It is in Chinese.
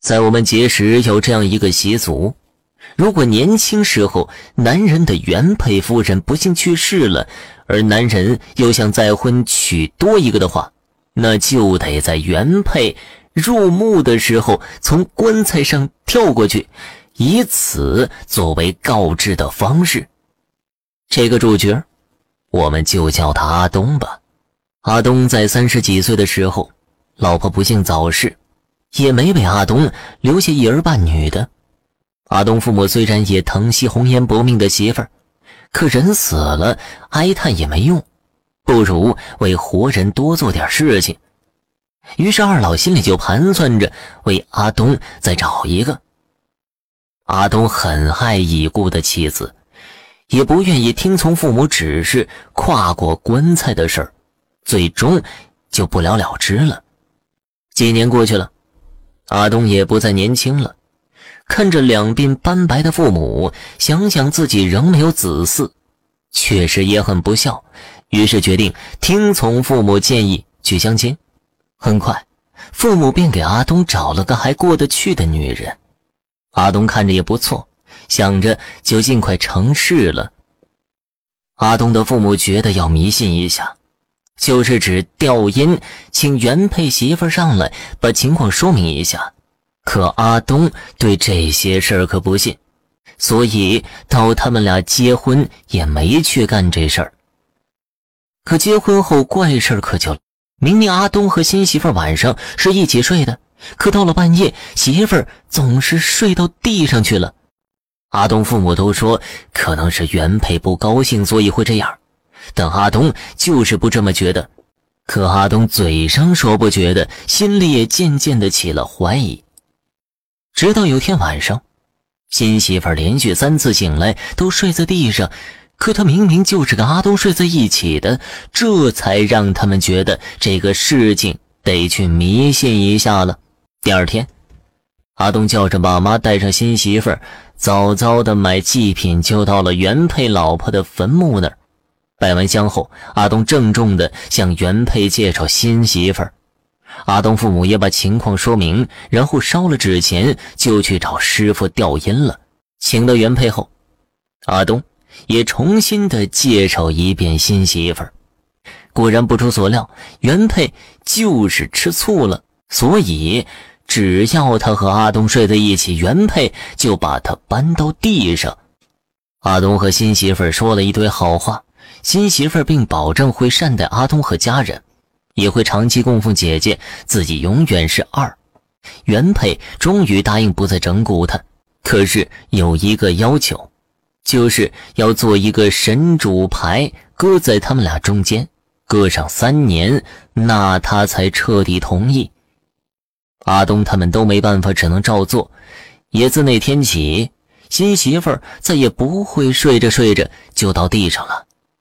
在我们结时有这样一个习俗：如果年轻时候男人的原配夫人不幸去世了，而男人又想再婚娶多一个的话，那就得在原配入墓的时候从棺材上跳过去，以此作为告知的方式。这个主角，我们就叫他阿东吧。阿东在三十几岁的时候，老婆不幸早逝。也没为阿东留下一儿半女的。阿东父母虽然也疼惜红颜薄命的媳妇儿，可人死了，哀叹也没用，不如为活人多做点事情。于是二老心里就盘算着为阿东再找一个。阿东很爱已故的妻子，也不愿意听从父母指示跨过棺材的事儿，最终就不了了之了。几年过去了。阿东也不再年轻了，看着两鬓斑白的父母，想想自己仍没有子嗣，确实也很不孝。于是决定听从父母建议去相亲。很快，父母便给阿东找了个还过得去的女人。阿东看着也不错，想着就尽快成事了。阿东的父母觉得要迷信一下。就是指调音，请原配媳妇上来把情况说明一下。可阿东对这些事儿可不信，所以到他们俩结婚也没去干这事儿。可结婚后怪事儿可就，明明阿东和新媳妇晚上是一起睡的，可到了半夜，媳妇儿总是睡到地上去了。阿东父母都说可能是原配不高兴，所以会这样。但阿东就是不这么觉得，可阿东嘴上说不觉得，心里也渐渐的起了怀疑。直到有天晚上，新媳妇连续三次醒来都睡在地上，可她明明就是跟阿东睡在一起的，这才让他们觉得这个事情得去迷信一下了。第二天，阿东叫着爸妈带上新媳妇早早的买祭品，就到了原配老婆的坟墓那儿。拜完香后，阿东郑重地向原配介绍新媳妇儿。阿东父母也把情况说明，然后烧了纸钱，就去找师傅调音了。请到原配后，阿东也重新的介绍一遍新媳妇儿。果然不出所料，原配就是吃醋了，所以只要他和阿东睡在一起，原配就把他搬到地上。阿东和新媳妇儿说了一堆好话。新媳妇儿并保证会善待阿东和家人，也会长期供奉姐姐，自己永远是二。原配终于答应不再整蛊他，可是有一个要求，就是要做一个神主牌，搁在他们俩中间，搁上三年，那他才彻底同意。阿东他们都没办法，只能照做。也自那天起，新媳妇儿再也不会睡着睡着就到地上了。